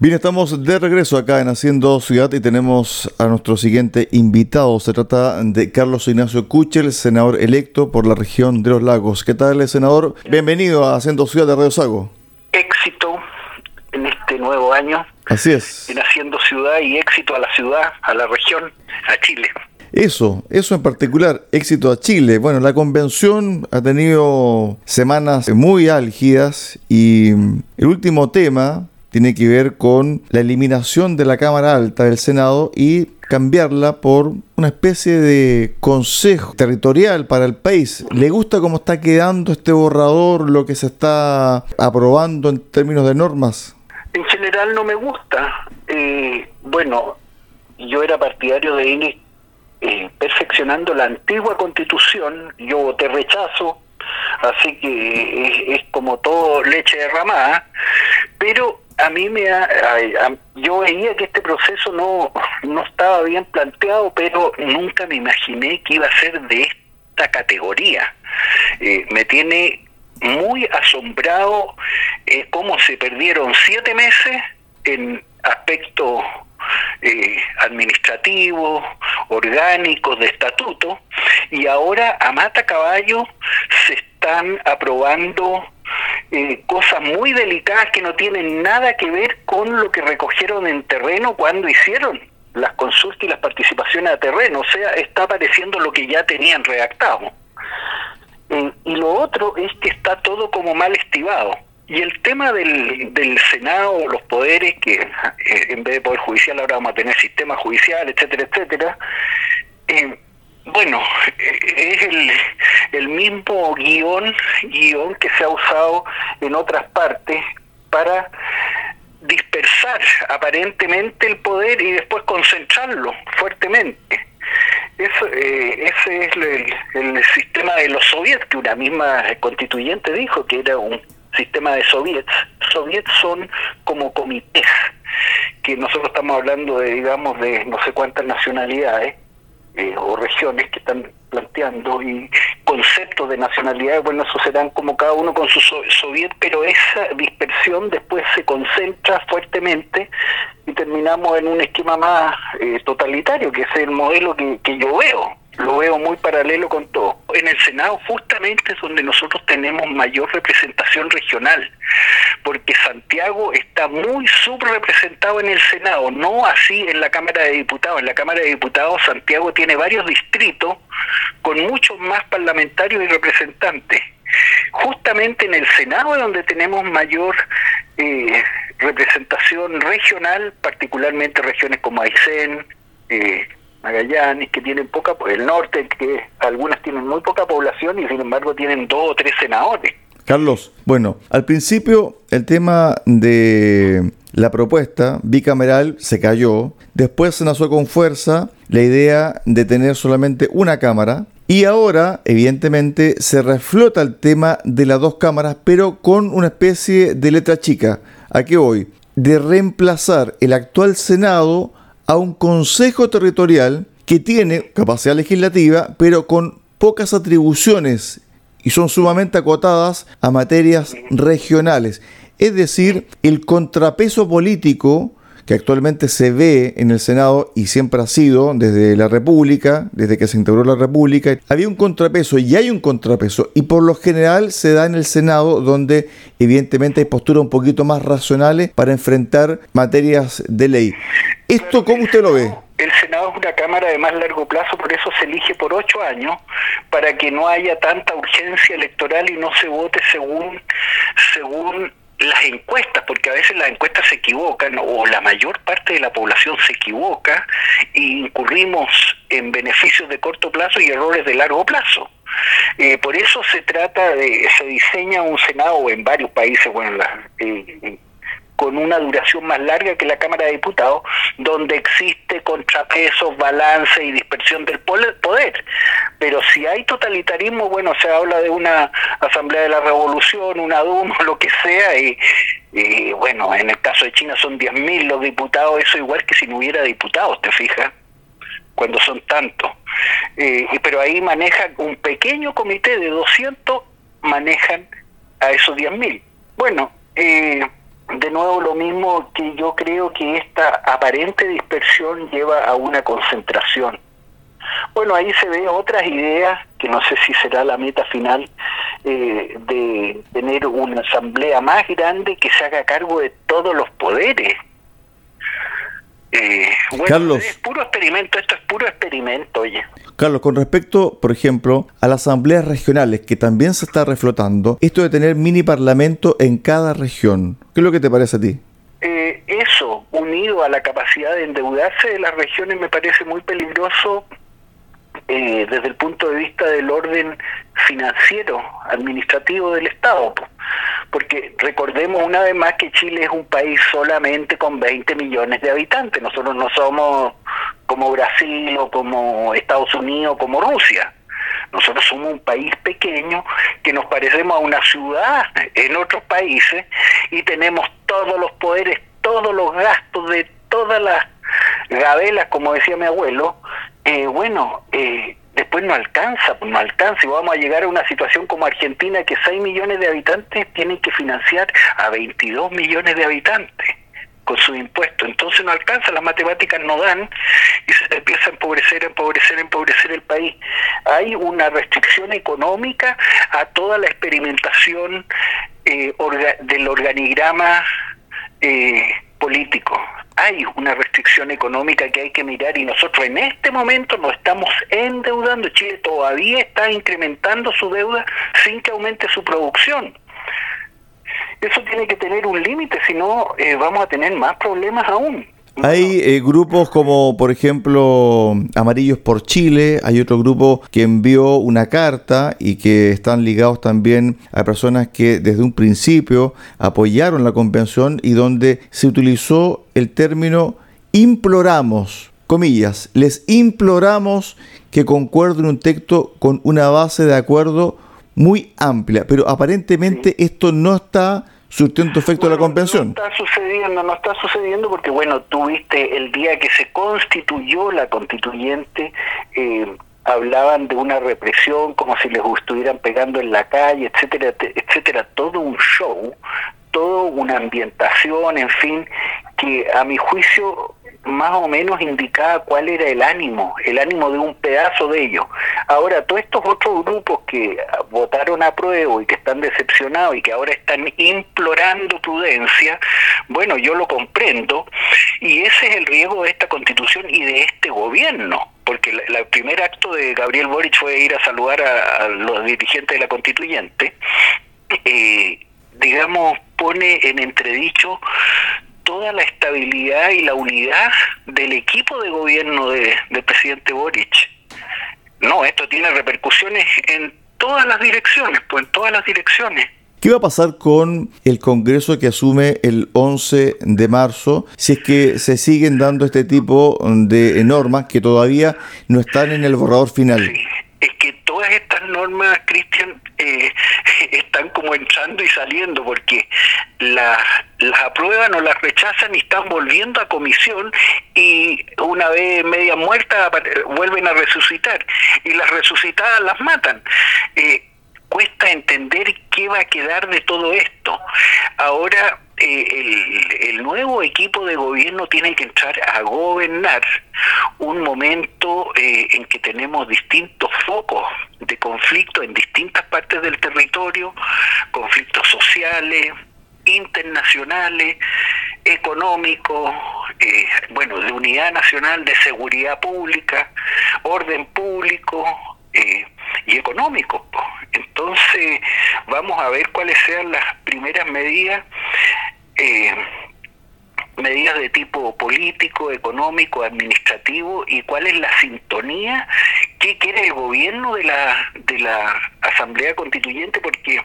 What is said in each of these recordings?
Bien, estamos de regreso acá en Haciendo Ciudad y tenemos a nuestro siguiente invitado. Se trata de Carlos Ignacio Kuchel, senador electo por la región de los lagos. ¿Qué tal, senador? Bienvenido a Haciendo Ciudad de Radio Sago. Éxito en este nuevo año. Así es. En Haciendo Ciudad y éxito a la ciudad, a la región, a Chile. Eso, eso en particular, éxito a Chile. Bueno, la convención ha tenido semanas muy álgidas y el último tema tiene que ver con la eliminación de la Cámara Alta del Senado y cambiarla por una especie de consejo territorial para el país. ¿Le gusta cómo está quedando este borrador, lo que se está aprobando en términos de normas? En general no me gusta. Eh, bueno, yo era partidario de ir eh, perfeccionando la antigua constitución, yo voté rechazo, así que es, es como todo leche derramada, pero a mí me yo veía que este proceso no, no estaba bien planteado, pero nunca me imaginé que iba a ser de esta categoría. Eh, me tiene muy asombrado eh, cómo se perdieron siete meses en aspectos eh, administrativos, orgánicos, de estatuto, y ahora a mata caballo se están aprobando eh, cosas muy delicadas que no tienen nada que ver con lo que recogieron en terreno cuando hicieron las consultas y las participaciones a terreno, o sea, está apareciendo lo que ya tenían redactado. Eh, y lo otro es que está todo como mal estivado. Y el tema del, del Senado, los poderes, que eh, en vez de poder judicial ahora vamos a tener sistema judicial, etcétera, etcétera, eh, bueno, es el, el mismo guion, guion que se ha usado en otras partes para dispersar aparentemente el poder y después concentrarlo fuertemente. Eso, eh, ese es el, el, sistema de los soviets, que una misma constituyente dijo que era un sistema de soviets. Soviets son como comités, que nosotros estamos hablando de, digamos, de no sé cuántas nacionalidades eh, o regiones que están planteando y conceptos de nacionalidad, bueno, eso serán como cada uno con su soviet, pero esa dispersión después se concentra fuertemente y terminamos en un esquema más eh, totalitario, que es el modelo que, que yo veo lo veo muy paralelo con todo. En el Senado justamente es donde nosotros tenemos mayor representación regional, porque Santiago está muy subrepresentado en el Senado, no así en la Cámara de Diputados. En la Cámara de Diputados Santiago tiene varios distritos con muchos más parlamentarios y representantes. Justamente en el Senado es donde tenemos mayor eh, representación regional, particularmente regiones como Aysén, eh, Magallanes, que tienen poca, el norte, que algunas tienen muy poca población y sin embargo tienen dos o tres senadores. Carlos, bueno, al principio el tema de la propuesta bicameral se cayó, después se nació con fuerza la idea de tener solamente una cámara y ahora, evidentemente, se reflota el tema de las dos cámaras, pero con una especie de letra chica. ¿A qué voy? De reemplazar el actual Senado a un consejo territorial que tiene capacidad legislativa, pero con pocas atribuciones y son sumamente acotadas a materias regionales. Es decir, el contrapeso político que actualmente se ve en el Senado y siempre ha sido desde la República, desde que se integró la República, había un contrapeso y hay un contrapeso y por lo general se da en el Senado donde evidentemente hay posturas un poquito más racionales para enfrentar materias de ley. ¿Esto cómo usted lo ve? El Senado es una Cámara de más largo plazo, por eso se elige por ocho años, para que no haya tanta urgencia electoral y no se vote según, según las encuestas, porque a veces las encuestas se equivocan o la mayor parte de la población se equivoca e incurrimos en beneficios de corto plazo y errores de largo plazo. Eh, por eso se trata de, se diseña un Senado en varios países, bueno, la, eh, con una duración más larga que la Cámara de Diputados, donde existe contrapesos, balance y dispersión del poder. Pero si hay totalitarismo, bueno, se habla de una Asamblea de la Revolución, una Duma, lo que sea, y, bueno, en el caso de China son 10.000 los diputados, eso igual que si no hubiera diputados, ¿te fijas? Cuando son tantos. Eh, pero ahí manejan un pequeño comité de 200, manejan a esos 10.000. Bueno, eh, de nuevo lo mismo que yo creo que esta aparente dispersión lleva a una concentración. Bueno, ahí se ve otras ideas, que no sé si será la meta final, eh, de tener una asamblea más grande que se haga cargo de todos los poderes. Eh, Carlos, es puro experimento, esto es puro experimento, oye. Carlos, con respecto, por ejemplo, a las asambleas regionales, que también se está reflotando, esto de tener mini parlamento en cada región, ¿qué es lo que te parece a ti? Eh, eso, unido a la capacidad de endeudarse de las regiones, me parece muy peligroso eh, desde el punto de vista del orden financiero, administrativo del Estado. Porque recordemos una vez más que Chile es un país solamente con 20 millones de habitantes. Nosotros no somos como Brasil o como Estados Unidos o como Rusia. Nosotros somos un país pequeño que nos parecemos a una ciudad en otros países y tenemos todos los poderes, todos los gastos de todas las gabelas, como decía mi abuelo. Eh, bueno, eh, después no alcanza, pues no alcanza y vamos a llegar a una situación como Argentina que 6 millones de habitantes tienen que financiar a 22 millones de habitantes con sus impuestos. Entonces no alcanza, las matemáticas no dan y se empieza a empobrecer, empobrecer, empobrecer el país. Hay una restricción económica a toda la experimentación eh, del organigrama eh, político hay una restricción económica que hay que mirar y nosotros en este momento nos estamos endeudando. Chile todavía está incrementando su deuda sin que aumente su producción. Eso tiene que tener un límite, si no eh, vamos a tener más problemas aún. Hay eh, grupos como, por ejemplo, Amarillos por Chile, hay otro grupo que envió una carta y que están ligados también a personas que desde un principio apoyaron la convención y donde se utilizó el término imploramos, comillas, les imploramos que concuerden un texto con una base de acuerdo muy amplia, pero aparentemente esto no está surtiendo efecto de la convención. No está sucediendo, no está sucediendo porque, bueno, tuviste el día que se constituyó la constituyente, eh, hablaban de una represión como si les estuvieran pegando en la calle, etcétera, etcétera, todo un show, toda una ambientación, en fin, que a mi juicio más o menos indicaba cuál era el ánimo, el ánimo de un pedazo de ellos. Ahora, todos estos otros grupos que votaron a prueba y que están decepcionados y que ahora están implorando prudencia, bueno, yo lo comprendo y ese es el riesgo de esta constitución y de este gobierno porque el primer acto de Gabriel Boric fue ir a saludar a, los dirigentes de la constituyente, eh, digamos, pone en entredicho toda la estabilidad y la unidad del equipo de gobierno de, del presidente Boric. No, esto tiene repercusiones en todas las direcciones, pues en todas las direcciones. ¿Qué va a pasar con el Congreso que asume el 11 de marzo si es que se siguen dando este tipo de normas que todavía no están en el borrador final? es que todas estas normas, Cristian, eh, están como entrando y saliendo porque las aprueban o las rechazan y están volviendo a comisión y una vez media muerta vuelven a resucitar y las resucitadas las matan. Eh, cuesta entender qué va a quedar de todo esto. Ahora eh, el, nuevo equipo de gobierno tiene que entrar a gobernar un momento eh, en que tenemos distintos focos de conflicto en distintas partes del territorio, conflictos sociales, internacionales, económicos, eh, bueno, de unidad nacional, de seguridad pública, orden público, y económicos. Entonces, vamos a ver cuáles sean las primeras medidas. Eh, medidas de tipo político, económico, administrativo y cuál es la sintonía que quiere el gobierno de la de la Asamblea Constituyente porque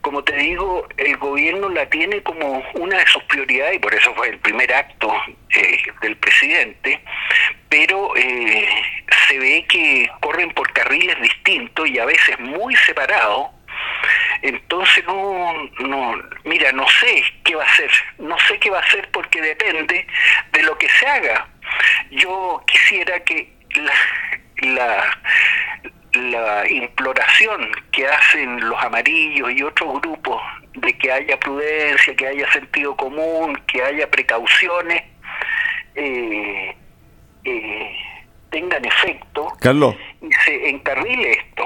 como te digo, el gobierno la tiene como una de sus prioridades y por eso fue el primer acto eh, del presidente, pero eh, se ve que corren por carriles distintos y a veces muy separados. Entonces no, no, mira, no sé qué va a hacer, no sé qué va a hacer porque depende de lo que se haga. Yo quisiera que la, la, la imploración que hacen los amarillos y otros grupos de que haya prudencia, que haya sentido común, que haya precauciones, eh, eh, tengan efecto Carlos. y se encarrile esto.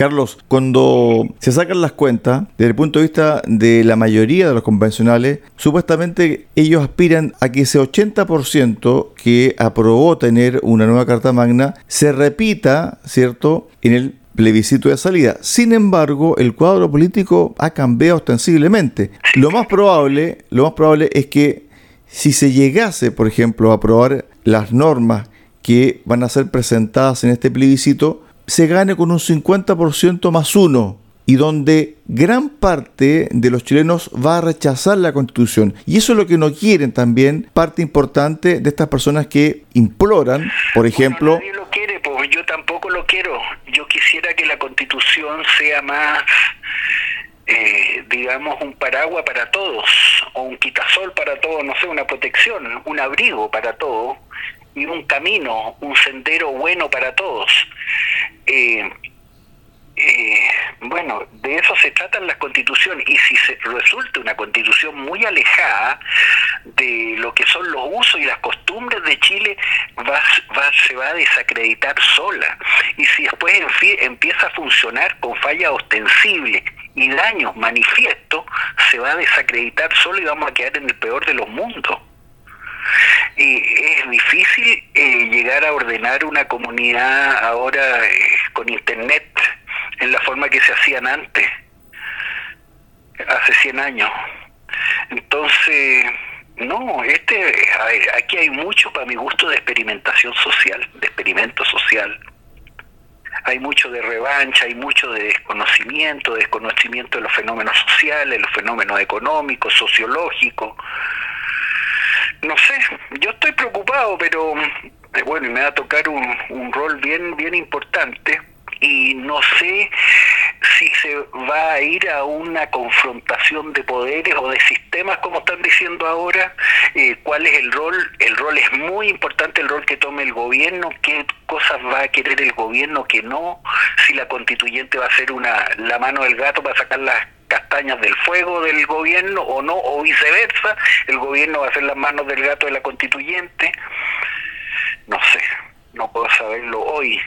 Carlos, cuando se sacan las cuentas, desde el punto de vista de la mayoría de los convencionales, supuestamente ellos aspiran a que ese 80% que aprobó tener una nueva Carta Magna se repita, ¿cierto?, en el plebiscito de salida. Sin embargo, el cuadro político ha cambiado ostensiblemente. Lo más probable, lo más probable es que si se llegase, por ejemplo, a aprobar las normas que van a ser presentadas en este plebiscito, se gane con un 50% más uno y donde gran parte de los chilenos va a rechazar la constitución. Y eso es lo que no quieren también parte importante de estas personas que imploran, por ejemplo... nadie lo quiere, pues yo tampoco lo quiero. Yo quisiera que la constitución sea más, eh, digamos, un paraguas para todos, o un quitasol para todos, no sé, una protección, un abrigo para todos y un camino, un sendero bueno para todos. Eh, eh, bueno, de eso se tratan las constituciones y si se resulta una constitución muy alejada de lo que son los usos y las costumbres de Chile, va, se va a desacreditar sola. Y si después empieza a funcionar con fallas ostensibles y daños manifiestos, se va a desacreditar solo y vamos a quedar en el peor de los mundos es difícil eh, llegar a ordenar una comunidad ahora eh, con internet en la forma que se hacían antes, hace 100 años. Entonces, no, este, aquí hay mucho para mi gusto de experimentación social, de experimento social. Hay mucho de revancha, hay mucho de desconocimiento, de desconocimiento de los fenómenos sociales, los fenómenos económicos, sociológicos no sé, yo estoy preocupado, pero eh, bueno, y me va a tocar un, un rol bien, bien importante y no sé si se va a ir a una confrontación de poderes o de sistemas, como están diciendo ahora, eh, cuál es el rol. El rol es muy importante, el rol que tome el gobierno, qué cosas va a querer el gobierno que no, si la constituyente va a ser una la mano del gato para sacar las castañas del fuego del gobierno o no, o viceversa, el gobierno va a ser las manos del gato de la constituyente. No sé, no puedo saberlo hoy.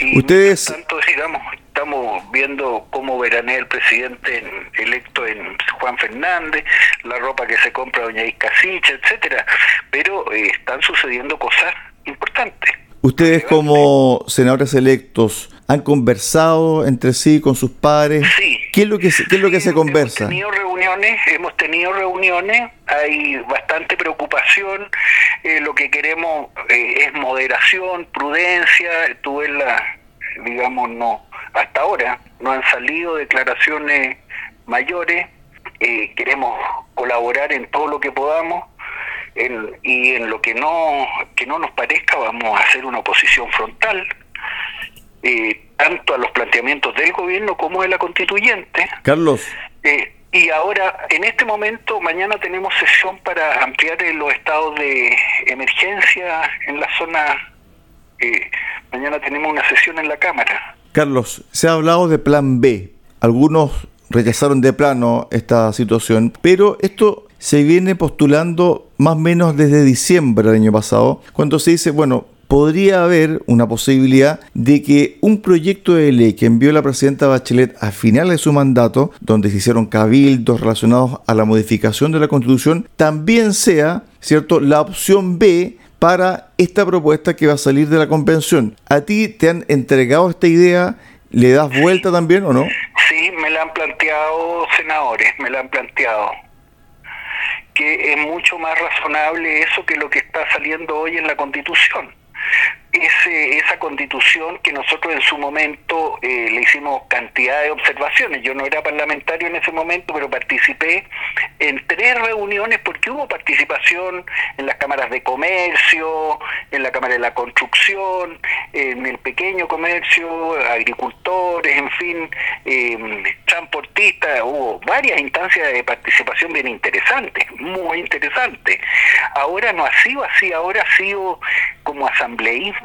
Y Ustedes... Tanto, digamos, estamos viendo cómo veranea el presidente electo en Juan Fernández, la ropa que se compra doña Iscasicha, etcétera, pero eh, están sucediendo cosas importantes. Ustedes como senadores electos han conversado entre sí con sus padres. Sí. ¿Qué es lo que qué es lo que se conversa? Hemos tenido reuniones, hemos tenido reuniones, hay bastante preocupación. Eh, lo que queremos eh, es moderación, prudencia. Tuve la, digamos, no, hasta ahora no han salido declaraciones mayores. Eh, queremos colaborar en todo lo que podamos y en lo que no, que no nos parezca vamos a hacer una oposición frontal, eh, tanto a los planteamientos del gobierno como de la constituyente. Carlos. Eh, y ahora, en este momento, mañana tenemos sesión para ampliar los estados de emergencia en la zona. Eh, mañana tenemos una sesión en la Cámara. Carlos, se ha hablado de plan B. Algunos rechazaron de plano esta situación, pero esto se viene postulando más o menos desde diciembre del año pasado, cuando se dice, bueno, podría haber una posibilidad de que un proyecto de ley que envió la presidenta Bachelet a finales de su mandato, donde se hicieron cabildos relacionados a la modificación de la constitución, también sea, ¿cierto?, la opción B para esta propuesta que va a salir de la convención. ¿A ti te han entregado esta idea? ¿Le das vuelta también o no? Sí, me la han planteado senadores, me la han planteado que es mucho más razonable eso que lo que está saliendo hoy en la Constitución ese, esa constitución que nosotros en su momento eh, le hicimos cantidad de observaciones. Yo no era parlamentario en ese momento, pero participé en tres reuniones porque hubo participación en las cámaras de comercio, en la Cámara de la Construcción, en el pequeño comercio, agricultores, en fin, eh, transportistas. Hubo varias instancias de participación bien interesantes, muy interesantes. Ahora no ha sido así, ahora ha sido como asambleísmo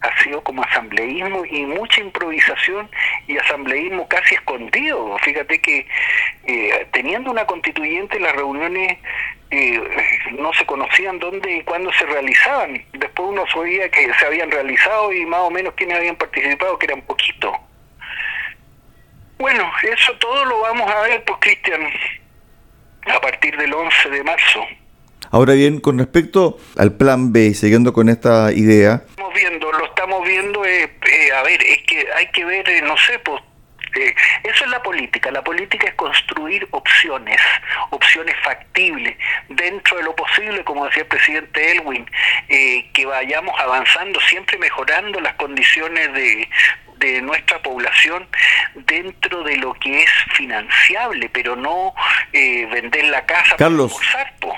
ha sido como asambleísmo y mucha improvisación y asambleísmo casi escondido. Fíjate que eh, teniendo una constituyente las reuniones eh, no se conocían dónde y cuándo se realizaban. Después uno sabía que se habían realizado y más o menos quienes habían participado, que eran poquitos. Bueno, eso todo lo vamos a ver, pues Cristian, a partir del 11 de marzo. Ahora bien, con respecto al plan B, siguiendo con esta idea. Estamos viendo, lo estamos viendo, eh, eh, a ver, es que hay que ver, eh, no sé, pues eso es la política. La política es construir opciones, opciones factibles, dentro de lo posible, como decía el presidente Elwin, que vayamos avanzando, siempre mejorando las condiciones de, de nuestra población dentro de lo que es financiable, pero no eh, vender la casa Carlos,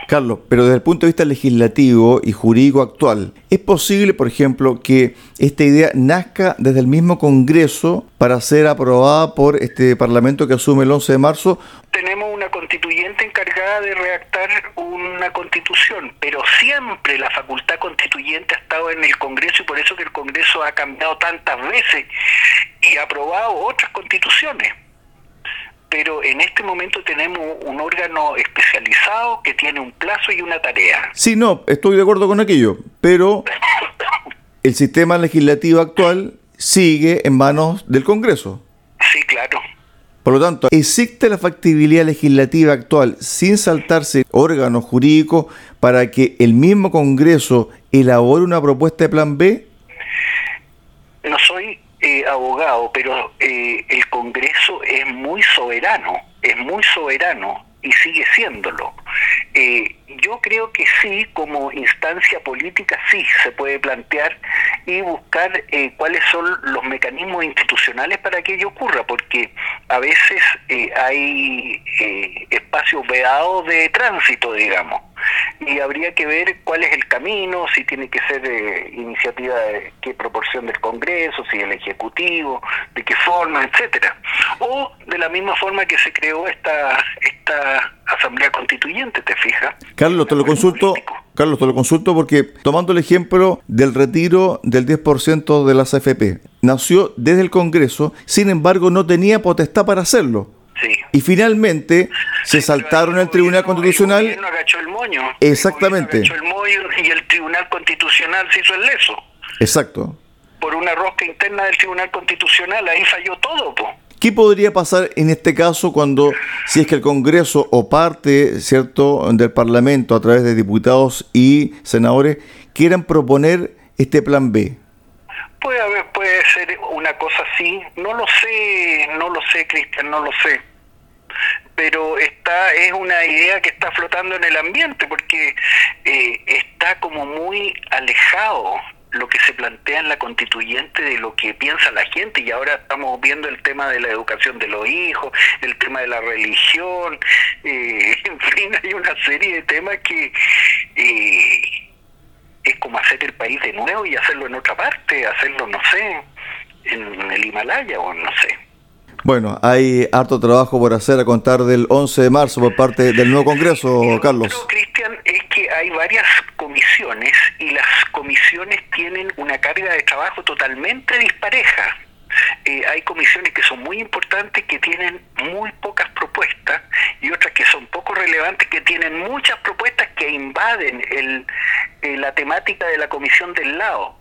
Carlos, pero desde el punto de vista legislativo y jurídico actual, ¿es posible, por ejemplo, que esta idea nazca desde el mismo Congreso para ser aprobada por este Parlamento que asume el 11 de marzo tenemos una constituyente encargada de redactar una constitución, pero siempre la facultad constituyente ha estado en el Congreso y por eso que el Congreso ha cambiado tantas veces y ha aprobado otras constituciones. Pero en este momento tenemos un órgano especializado que tiene un plazo y una tarea. Sí, no, estoy de acuerdo con aquello, pero el sistema legislativo actual sigue en manos del Congreso. Por lo tanto, ¿existe la factibilidad legislativa actual sin saltarse órganos jurídicos para que el mismo Congreso elabore una propuesta de plan B? No soy eh, abogado, pero eh, el Congreso es muy soberano, es muy soberano y sigue siéndolo. Eh, yo creo que sí, como instancia política, sí se puede plantear y buscar eh, cuáles son los mecanismos institucionales para que ello ocurra, porque a veces eh, hay espacios vedados de tránsito, digamos, y habría que ver cuál es el camino, si tiene que ser iniciativa de qué proporción del Congreso, si el Ejecutivo, de qué forma, etcétera. O de la misma forma que se creó esta, esta Asamblea Constituyente, ¿te fijas? Carlos, te lo consulto. Carlos, te lo consulto porque tomando el ejemplo del retiro del 10% de las AFP, nació desde el Congreso, sin embargo no tenía potestad para hacerlo. Sí. Y finalmente se saltaron el Tribunal Constitucional. El agachó el moño. Exactamente. El moño y el Tribunal Constitucional se hizo el leso. Exacto. Por una rosca interna del Tribunal Constitucional, ahí falló todo, po. ¿Qué podría pasar en este caso cuando, si es que el Congreso o parte, cierto, del Parlamento a través de diputados y senadores quieran proponer este plan B? Puede haber, puede ser una cosa así. No lo sé, no lo sé, Cristian, no lo sé. Pero está es una idea que está flotando en el ambiente porque eh, está como muy alejado lo que se plantea en la constituyente de lo que piensa la gente y ahora estamos viendo el tema de la educación de los hijos, el tema de la religión, eh, en fin, hay una serie de temas que eh, es como hacer el país de nuevo y hacerlo en otra parte, hacerlo, no sé, en el Himalaya o no sé. Bueno, hay harto trabajo por hacer a contar del 11 de marzo por parte del nuevo Congreso, Carlos. Cristian, es hay varias comisiones y las comisiones tienen una carga de trabajo totalmente dispareja. Eh, hay comisiones que son muy importantes, que tienen muy pocas propuestas, y otras que son poco relevantes, que tienen muchas propuestas que invaden el, eh, la temática de la comisión del lado.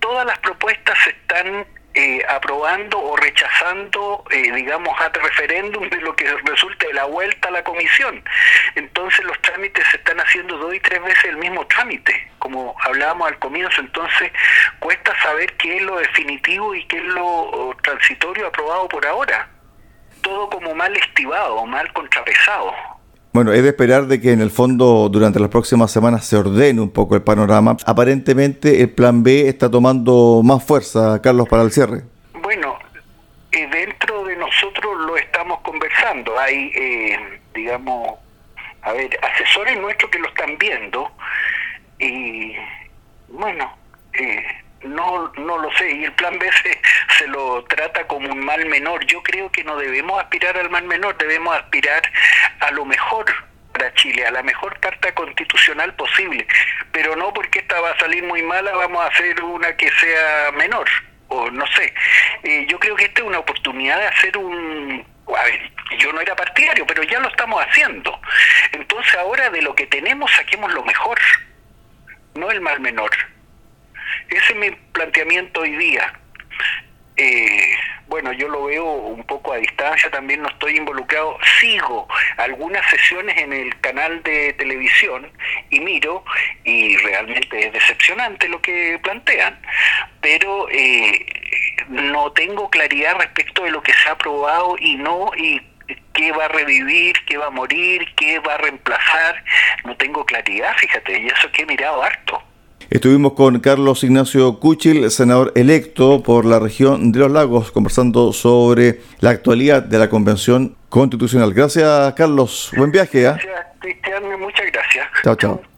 Todas las propuestas están eh, aprobando o rechazando, eh, digamos, a referéndum de lo que resulte de la vuelta a la comisión. Entonces los trámites se están haciendo dos y tres veces el mismo trámite, como hablábamos al comienzo. Entonces cuesta saber qué es lo definitivo y qué es lo transitorio aprobado por ahora. Todo como mal estivado, mal contrapesado. Bueno, es de esperar de que en el fondo durante las próximas semanas se ordene un poco el panorama. Aparentemente el plan B está tomando más fuerza, Carlos, para el cierre. Bueno, eh, dentro de nosotros lo estamos conversando. Hay, eh, digamos, a ver, asesores nuestros que lo están viendo y, bueno, eh, no, no lo sé, y el plan B se, lo trata como un mal menor. Yo creo que no debemos aspirar al mal menor, debemos aspirar a lo mejor, para Chile, a la mejor carta constitucional posible, pero no porque esta va a salir muy mala, vamos a hacer una que sea menor, o no sé. Eh, yo creo que esta es una oportunidad de hacer un... A ver, yo no era partidario, pero ya lo estamos haciendo. Entonces ahora de lo que tenemos saquemos lo mejor, no el mal menor. Ese es mi planteamiento hoy día. Eh, bueno, yo lo veo un poco a distancia, también no estoy involucrado, sigo algunas sesiones en el canal de televisión y miro y realmente es decepcionante lo que plantean, pero eh, no tengo claridad respecto de lo que se ha aprobado y no y qué va a revivir, qué va a morir, qué va a reemplazar, no tengo claridad, fíjate, y eso que he mirado harto. Estuvimos con Carlos Ignacio Cuchil, senador electo por la región de los lagos, conversando sobre la actualidad de la Convención Constitucional. Gracias, Carlos. Buen viaje. ¿eh? Gracias, Cristian. Muchas gracias. Chao, chao.